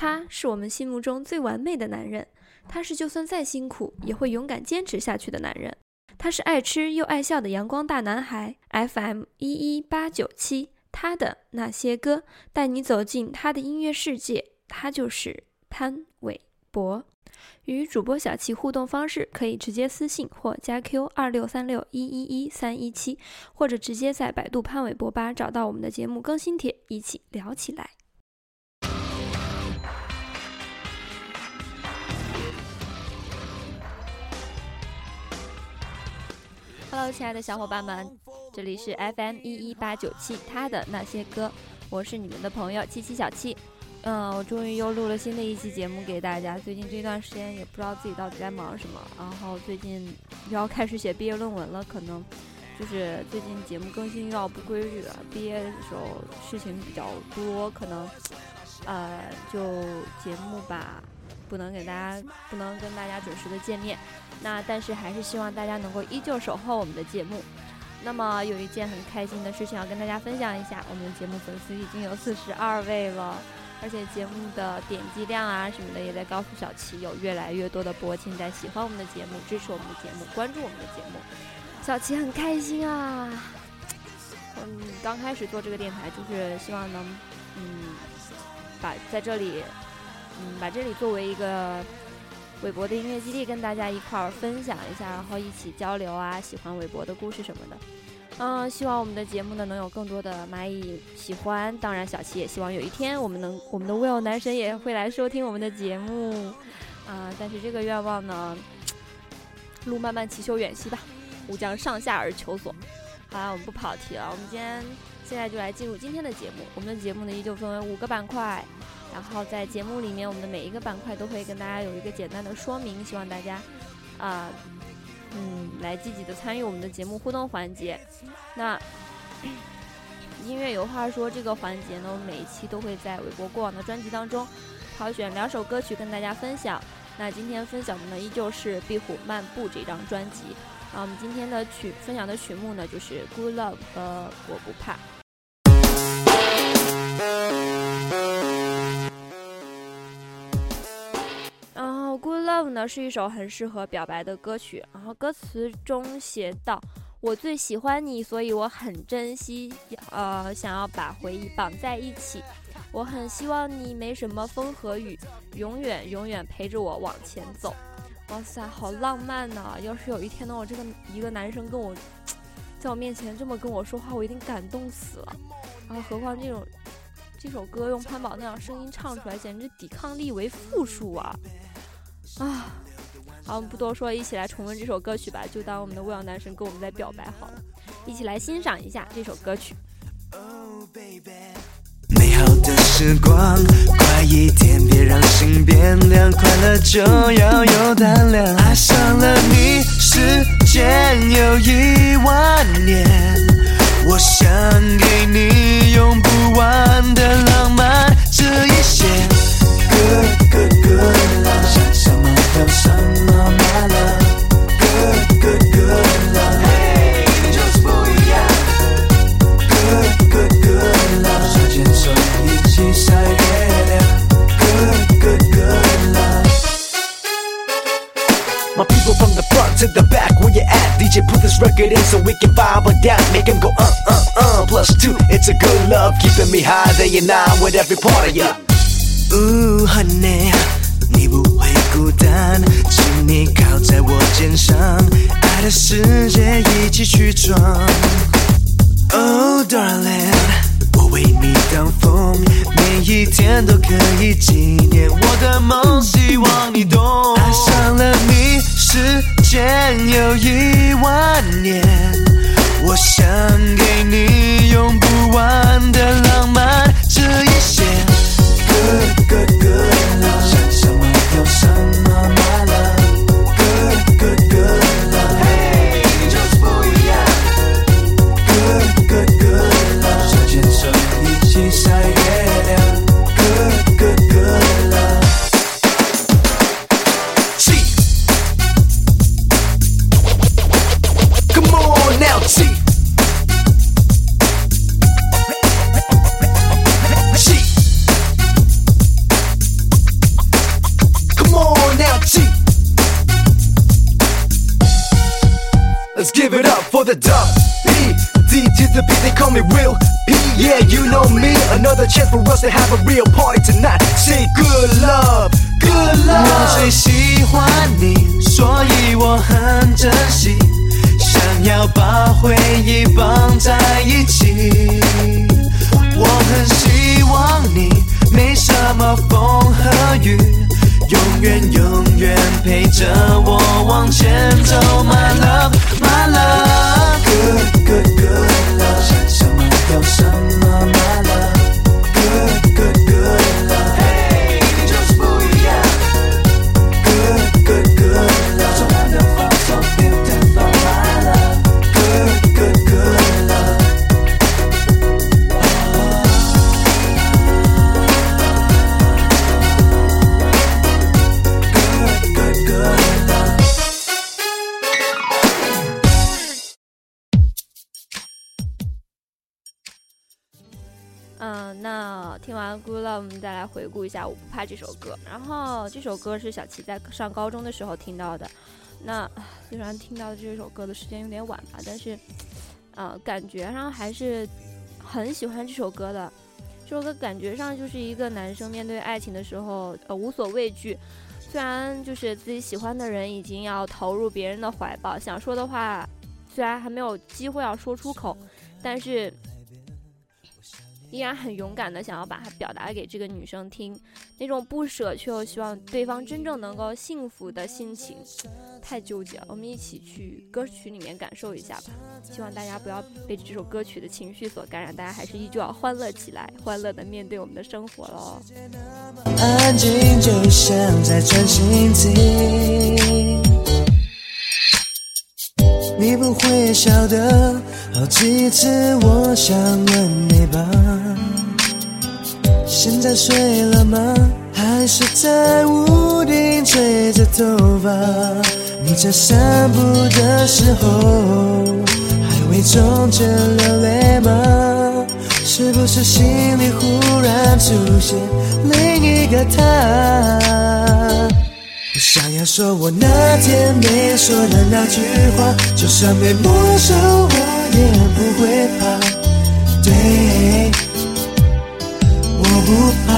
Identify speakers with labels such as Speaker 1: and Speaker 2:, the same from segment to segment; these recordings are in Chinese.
Speaker 1: 他是我们心目中最完美的男人，他是就算再辛苦也会勇敢坚持下去的男人，他是爱吃又爱笑的阳光大男孩。FM 一一八九七，他的那些歌，带你走进他的音乐世界，他就是潘玮柏。与主播小七互动方式可以直接私信或加 Q 二六三六一一一三一七，或者直接在百度潘玮柏吧找到我们的节目更新帖，一起聊起来。Hello，亲爱的小伙伴们，这里是 FM 一一八九七他的那些歌，我是你们的朋友七七小七。嗯，我终于又录了新的一期节目给大家。最近这段时间也不知道自己到底在忙什么，然后最近又要开始写毕业论文了，可能就是最近节目更新又要不规律了。毕业的时候事情比较多，可能呃就节目吧不能给大家不能跟大家准时的见面。那但是还是希望大家能够依旧守候我们的节目。那么有一件很开心的事情要跟大家分享一下，我们的节目粉丝已经有四十二位了。而且节目的点击量啊什么的，也在告诉小七有越来越多的博亲在喜欢我们的节目，支持我们的节目，关注我们的节目。小齐很开心啊！嗯，刚开始做这个电台，就是希望能，嗯，把在这里，嗯，把这里作为一个韦伯的音乐基地，跟大家一块儿分享一下，然后一起交流啊，喜欢韦伯的故事什么的。嗯，希望我们的节目呢能有更多的蚂蚁喜欢。当然，小七也希望有一天我们能，我们的 Will 男神也会来收听我们的节目。啊，但是这个愿望呢，路漫漫其修远兮吧，吾将上下而求索。好了，我们不跑题了，我们今天现在就来进入今天的节目。我们的节目呢依旧分为五个板块，然后在节目里面，我们的每一个板块都会跟大家有一个简单的说明，希望大家啊。嗯，来积极的参与我们的节目互动环节。那音乐有话说这个环节呢，我们每一期都会在韦博过往的专辑当中挑选两首歌曲跟大家分享。那今天分享的呢，依旧是《壁虎漫步》这张专辑。啊，我们今天的曲分享的曲目呢，就是《Good Love》和《我不怕》。呢是一首很适合表白的歌曲，然后歌词中写道：“我最喜欢你，所以我很珍惜，呃，想要把回忆绑在一起。我很希望你没什么风和雨，永远永远陪着我往前走。”哇塞，好浪漫呐！要是有一天呢，我这个一个男生跟我在我面前这么跟我说话，我一定感动死了。然后何况这种这首歌用潘宝那样声音唱出来，简直抵抗力为负数啊！啊，好，我们不多说，一起来重温这首歌曲吧，就当我们的未央男神跟我们在表白好了，一起来欣赏一下这首歌曲。
Speaker 2: 美好的时光，快一点，别让心变凉，快乐就要有胆量。爱上了你，时间有一万年，我想给你用不完的浪漫，这一些。to the back, where you at? DJ put this record in so we can vibe on down, make them go uh uh uh. Plus two, it's a good love, keeping me high day and night with every part of ya. Ooh, honey，你不会孤单，请你靠在我肩上，爱的世界一起去闯。Oh darling，我为你挡风，每一天都可以纪念我的梦，希望你懂。爱上了你，时 间有一万年，我想给你用不完的浪漫，这一些。往前走，My love，My love，Good
Speaker 1: 怕》这首歌。然后这首歌是小齐在上高中的时候听到的。那虽然听到这首歌的时间有点晚吧，但是，呃，感觉上还是很喜欢这首歌的。这首歌感觉上就是一个男生面对爱情的时候，呃，无所畏惧。虽然就是自己喜欢的人已经要投入别人的怀抱，想说的话虽然还没有机会要说出口，但是依然很勇敢的想要把它表达给这个女生听，那种不舍却又希望对方真正能够幸福的心情，太纠结了。我们一起去歌曲里面感受一下吧。希望大家不要被这首歌曲的情绪所感染，大家还是依旧要欢乐起来，欢乐的面对我们的生活喽。
Speaker 2: 安静，就像在专心听。你不会晓得，好几次我想问你吧，现在睡了吗？还是在屋顶吹着头发？你在散步的时候，还伪装着流泪吗？是不是心里忽然出现另一个他？我想要说我那天没说的那句话，就算被没收，我也不会怕。对，不怕。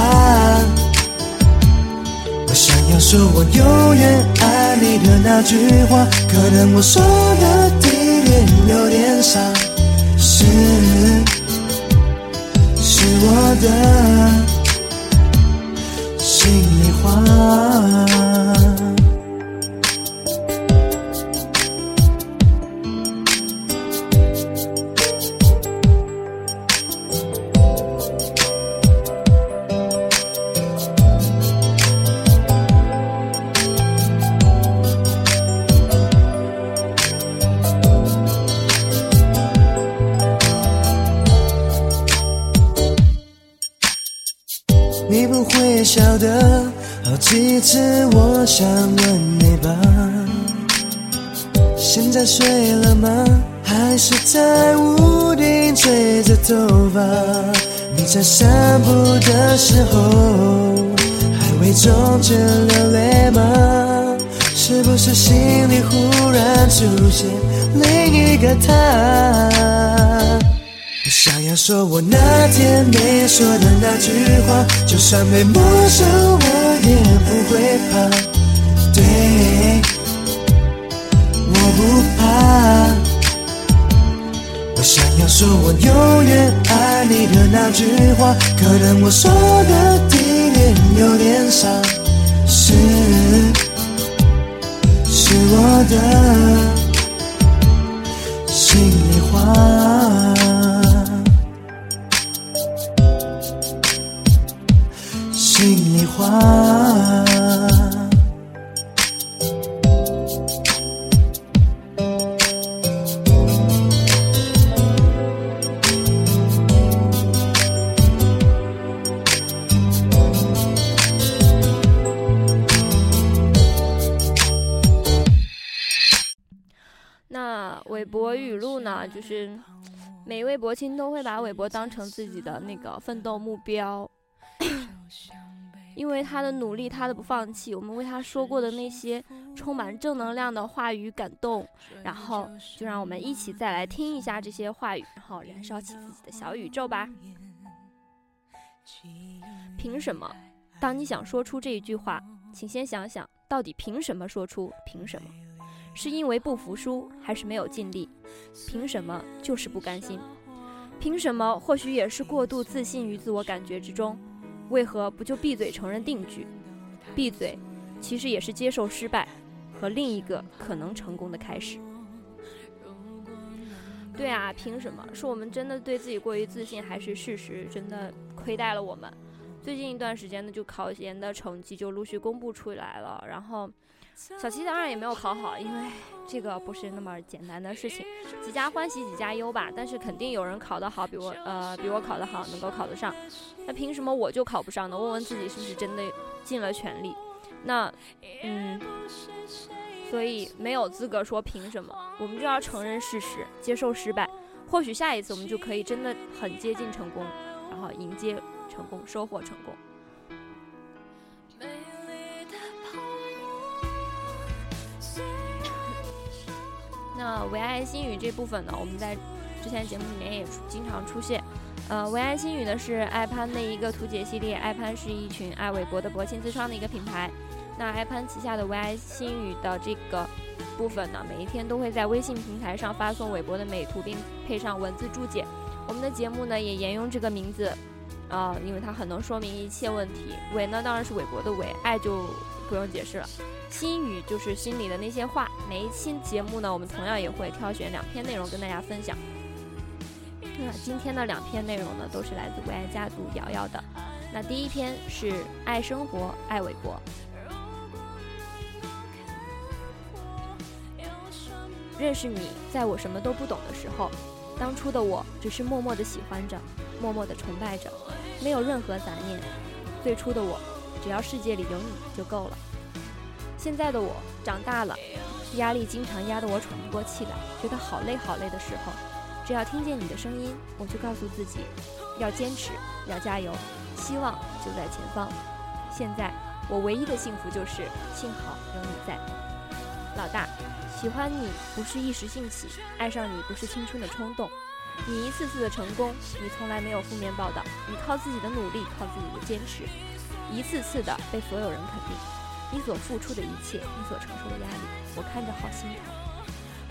Speaker 2: 我想要说我永远爱你的那句话，可能我说的地点有点傻，是是我的头发？你在散步的时候，还伪装着流泪吗？是不是心里忽然出现另一个他？我想要说我那天没说的那句话，就算被没收，我也不会怕。对，我不怕。想要说我永远爱你的那句话，可能我说的地点有点傻，是是我的心里话。心里话。
Speaker 1: 就是每一位博青都会把韦伯当成自己的那个奋斗目标，因为他的努力，他的不放弃，我们为他说过的那些充满正能量的话语感动，然后就让我们一起再来听一下这些话语，然后燃烧起自己的小宇宙吧。凭什么？当你想说出这一句话，请先想想到底凭什么说出？凭什么？是因为不服输，还是没有尽力？凭什么？就是不甘心。凭什么？或许也是过度自信于自我感觉之中。为何不就闭嘴承认定局？闭嘴，其实也是接受失败和另一个可能成功的开始。对啊，凭什么？是我们真的对自己过于自信，还是事实真的亏待了我们？最近一段时间呢，就考研的成绩就陆续公布出来了，然后。小七当然也没有考好，因为 这个不是那么简单的事情，几家欢喜几家忧吧。但是肯定有人考得好，比我呃比我考得好，能够考得上。那凭什么我就考不上呢？问问自己是不是真的尽了全力？那嗯，所以没有资格说凭什么，我们就要承认事实，接受失败。或许下一次我们就可以真的很接近成功，然后迎接成功，收获成功。那唯爱心语这部分呢，我们在之前节目里面也经常出现。呃，唯爱心语呢是爱潘的一个图解系列，爱潘是一群爱韦博的博青自创的一个品牌。那爱潘旗下的唯爱心语的这个部分呢，每一天都会在微信平台上发送韦博的美图，并配上文字注解。我们的节目呢也沿用这个名字，啊，因为它很能说明一切问题。韦呢当然是韦博的韦，爱就不用解释了。心语就是心里的那些话。每一期节目呢，我们同样也会挑选两篇内容跟大家分享。那今天的两篇内容呢，都是来自为爱家族瑶瑶的。那第一篇是爱生活，爱韦博。认识你，在我什么都不懂的时候，当初的我只是默默的喜欢着，默默的崇拜着，没有任何杂念。最初的我，只要世界里有你就够了。现在的我长大了，压力经常压得我喘不过气来，觉得好累好累的时候，只要听见你的声音，我就告诉自己，要坚持，要加油，希望就在前方。现在我唯一的幸福就是，幸好有你在。老大，喜欢你不是一时兴起，爱上你不是青春的冲动。你一次次的成功，你从来没有负面报道，你靠自己的努力，靠自己的坚持，一次次的被所有人肯定。你所付出的一切，你所承受的压力，我看着好心疼。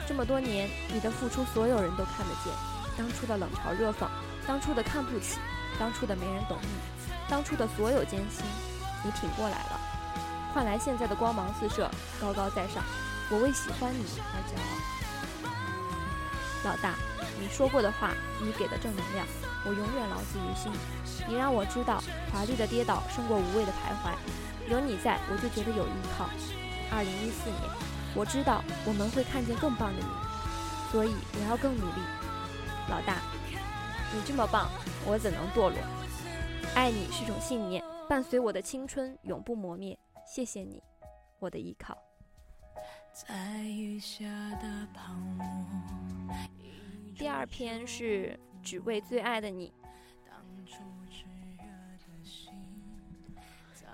Speaker 1: 这么多年，你的付出所有人都看得见。当初的冷嘲热讽，当初的看不起，当初的没人懂你，当初的所有艰辛，你挺过来了，换来现在的光芒四射，高高在上。我为喜欢你而骄傲。老大，你说过的话，你给的正能量，我永远牢记于心。你让我知道，华丽的跌倒胜过无谓的徘徊。有你在，我就觉得有依靠。二零一四年，我知道我们会看见更棒的你，所以我要更努力。老大，你这么棒，我怎能堕落？爱你是种信念，伴随我的青春，永不磨灭。谢谢你，我的依靠。第二篇是只为最爱的你。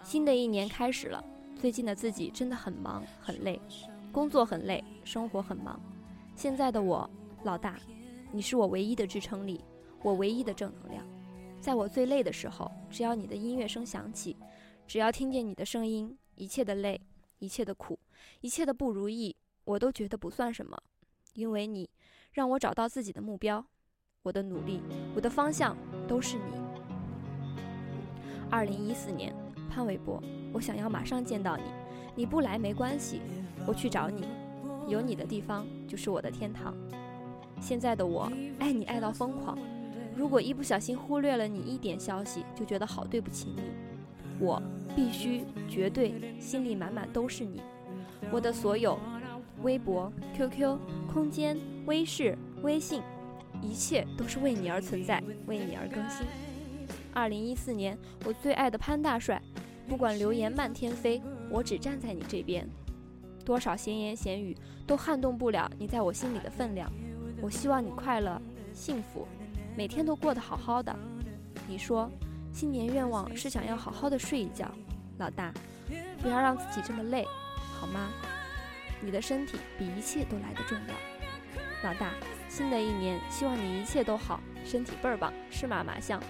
Speaker 1: 新的一年开始了，最近的自己真的很忙很累，工作很累，生活很忙。现在的我，老大，你是我唯一的支撑力，我唯一的正能量。在我最累的时候，只要你的音乐声响起，只要听见你的声音，一切的累，一切的苦，一切的不如意，我都觉得不算什么，因为你让我找到自己的目标，我的努力，我的方向都是你。二零一四年。潘玮柏，我想要马上见到你，你不来没关系，我去找你，有你的地方就是我的天堂。现在的我爱你爱到疯狂，如果一不小心忽略了你一点消息，就觉得好对不起你。我必须绝对心里满满都是你，我的所有，微博、QQ、空间、微视、微信，一切都是为你而存在，为你而更新。二零一四年，我最爱的潘大帅。不管流言漫天飞，我只站在你这边。多少闲言闲语都撼动不了你在我心里的分量。我希望你快乐、幸福，每天都过得好好的。你说，新年愿望是想要好好的睡一觉。老大，不要让自己这么累，好吗？你的身体比一切都来得重要。老大，新的一年希望你一切都好，身体倍儿棒，是吗，马相？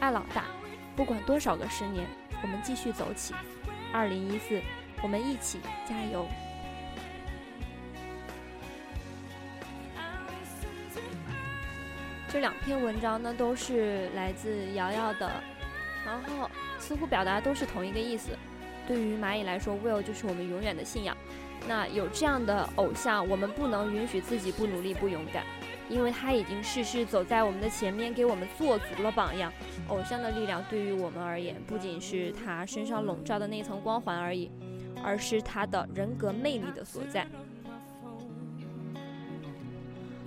Speaker 1: 爱老大，不管多少个十年，我们继续走起。二零一四，我们一起加油。这两篇文章呢，都是来自瑶瑶的，然后似乎表达都是同一个意思。对于蚂蚁来说，Will 就是我们永远的信仰。那有这样的偶像，我们不能允许自己不努力、不勇敢，因为他已经事事走在我们的前面，给我们做足了榜样。偶像的力量对于我们而言，不仅是他身上笼罩的那层光环而已，而是他的人格魅力的所在。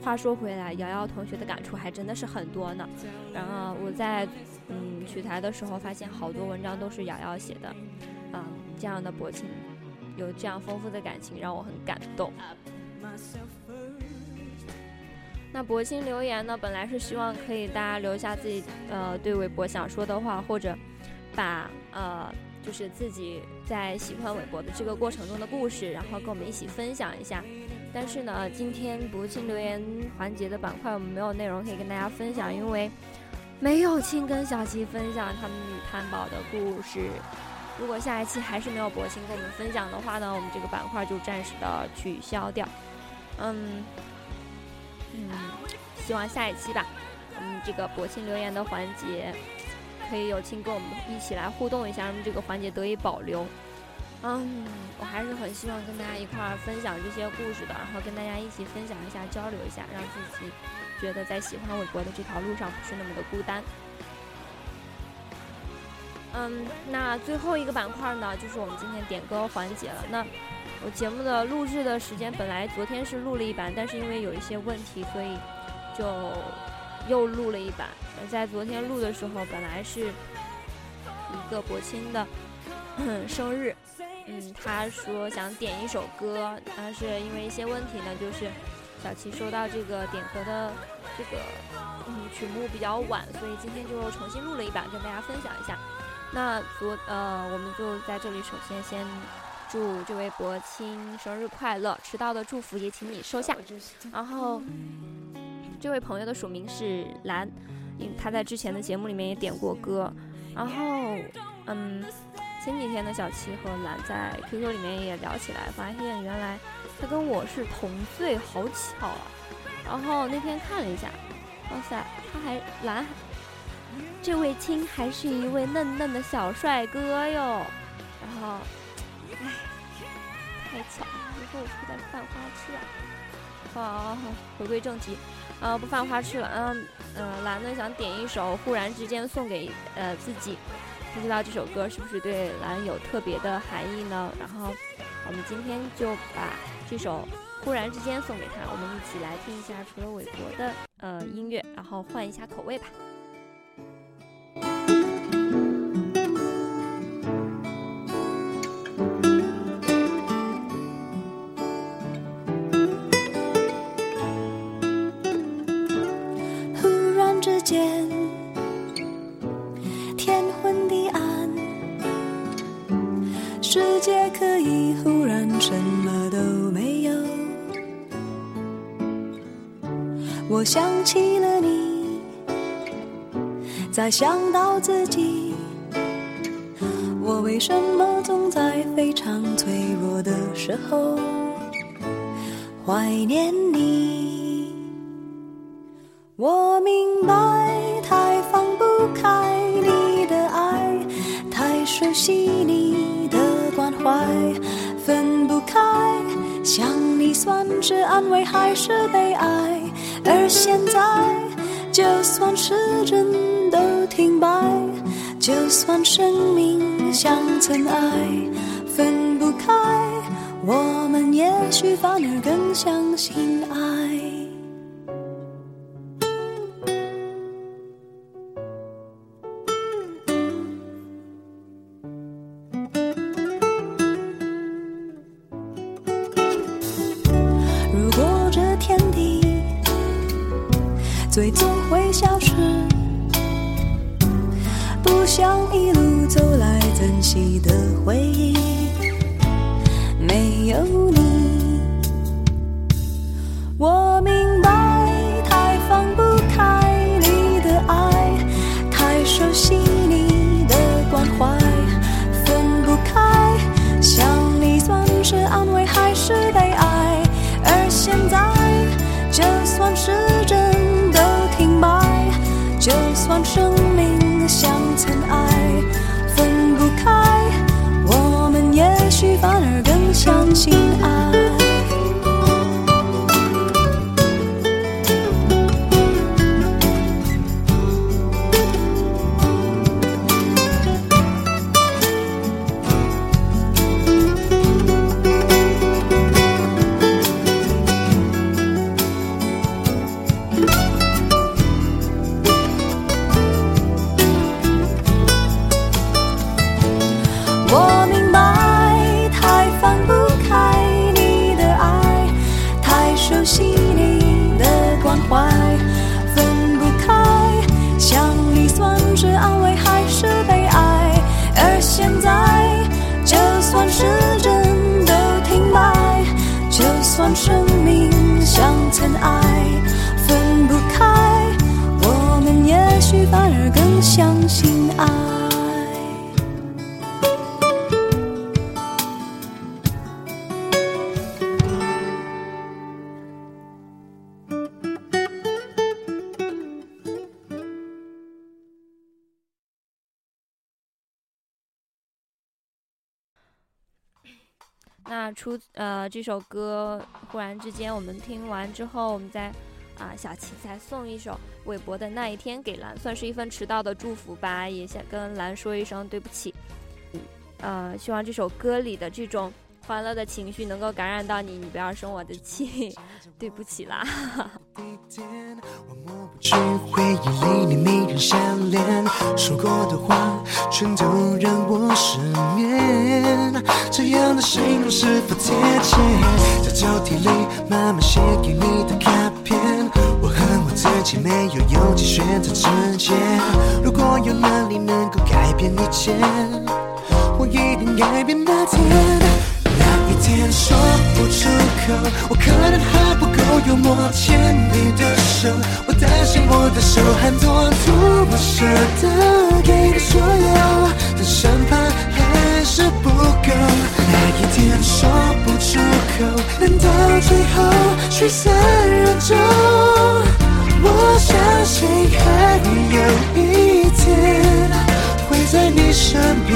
Speaker 1: 话说回来，瑶瑶同学的感触还真的是很多呢。然后我在嗯取材的时候，发现好多文章都是瑶瑶写的，嗯，这样的薄情，有这样丰富的感情，让我很感动。那博清留言呢，本来是希望可以大家留下自己呃对韦博想说的话，或者把呃就是自己在喜欢韦博的这个过程中的故事，然后跟我们一起分享一下。但是呢，今天博清留言环节的板块我们没有内容可以跟大家分享，因为没有亲跟小七分享他们女探宝的故事。如果下一期还是没有博清跟我们分享的话呢，我们这个板块就暂时的取消掉。嗯嗯，希望下一期吧，我们这个博清留言的环节可以有亲跟我们一起来互动一下，让这个环节得以保留。嗯，我还是很希望跟大家一块儿分享这些故事的，然后跟大家一起分享一下、交流一下，让自己觉得在喜欢韦博的这条路上不是那么的孤单。嗯，那最后一个板块呢，就是我们今天点歌环节了。那我节目的录制的时间本来昨天是录了一版，但是因为有一些问题，所以就又录了一版。在昨天录的时候，本来是一个博清的 生日。嗯，他说想点一首歌，但是因为一些问题呢，就是小齐收到这个点歌的这个嗯曲目比较晚，所以今天就重新录了一版，跟大家分享一下。那昨呃，我们就在这里首先先祝这位博清生日快乐，迟到的祝福也请你收下。然后这位朋友的署名是蓝，因他在之前的节目里面也点过歌。然后嗯。前几天的小七和蓝在 QQ 里面也聊起来，发现原来他跟我是同岁，好巧啊！然后那天看了一下，哇塞，他还蓝，这位亲还是一位嫩嫩的小帅哥哟。然后，哎，太巧了，以后我不再犯花痴啊。好，回归正题，啊，不犯花痴了。嗯嗯，蓝呢想点一首《忽然之间》送给呃自己。不知道这首歌是不是对蓝有特别的含义呢？然后我们今天就把这首《忽然之间》送给他，我们一起来听一下除了韦伯的呃音乐，然后换一下口味吧。
Speaker 3: 才想到自己，我为什么总在非常脆弱的时候怀念你？我明白，太放不开你的爱，太熟悉你的关怀，分不开，想你算是安慰还是悲哀？而现在，就算时针都停摆，就算生命像尘埃，分不开，我们也许反而更相信爱。如果这天地最终会消失，像一路走来珍惜的回忆，没有你，我明白太放不开你的爱，太熟悉你的关怀，分不开，想你算是安慰还是悲哀？而现在，就算时针都停摆，就算生命。心安。
Speaker 1: 那出呃这首歌，忽然之间我们听完之后，我们再啊小七再送一首韦伯的那一天给蓝，算是一份迟到的祝福吧，也想跟蓝说一声对不起。呃，希望这首歌里的这种欢乐的情绪能够感染到你，你不要生我的气，对不起啦。
Speaker 2: 去回忆里你迷人笑脸，说过的话全都让我失眠。这样的形容是否贴切？在抽屉里慢慢写给你的卡片，我恨我自己没有勇气选择直接。如果有能力能够改变一切，我一定改变那天。一天说不出口，我可能还不够幽默，牵你的手，我担心我的手汗多，多不舍得给你所有，但生怕还是不够。那一天说不出口，难道最后聚散人中？我相信还有一天会在你身边，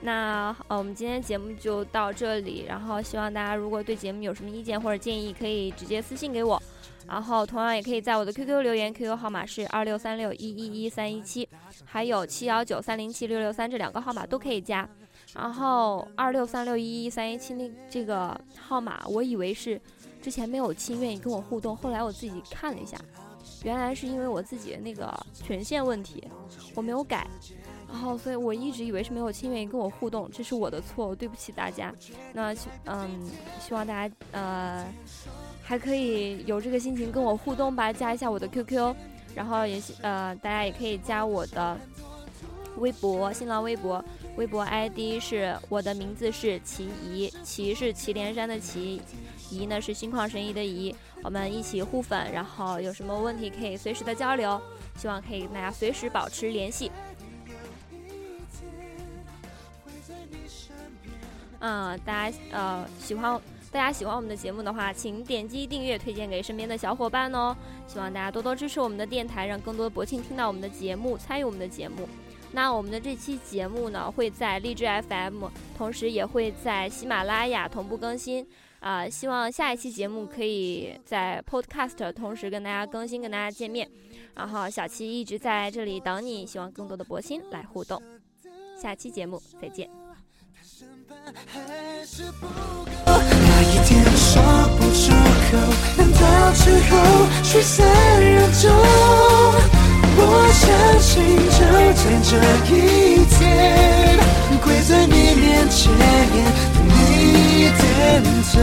Speaker 1: 那呃，我们今天节目就到这里，然后希望大家如果对节目有什么意见或者建议，可以直接私信给我，然后同样也可以在我的 QQ 留言，QQ 号码是二六三六一一一三一七，还有七幺九三零七六六三这两个号码都可以加，然后二六三六一一三一七那这个号码，我以为是之前没有亲愿意跟我互动，后来我自己看了一下，原来是因为我自己的那个权限问题，我没有改。然后，所以我一直以为是没有亲愿意跟我互动，这是我的错，对不起大家。那嗯，希望大家呃还可以有这个心情跟我互动吧，加一下我的 QQ，然后也呃大家也可以加我的微博、新浪微博，微博 ID 是我的名字是齐怡，齐是祁连山的齐，怡呢是心旷神怡的怡，我们一起互粉，然后有什么问题可以随时的交流，希望可以跟大家随时保持联系。嗯，大家呃喜欢大家喜欢我们的节目的话，请点击订阅，推荐给身边的小伙伴哦。希望大家多多支持我们的电台，让更多的博庆听到我们的节目，参与我们的节目。那我们的这期节目呢，会在荔枝 FM，同时也会在喜马拉雅同步更新。啊，希望下一期节目可以在 Podcast 同时跟大家更新，跟大家见面。然后小七一直在这里等你，希望更多的博心来互动。下期节目再见。
Speaker 2: 说不出口，难道最后聚散人中？我相信就在这一天，跪在你面前，等你点头。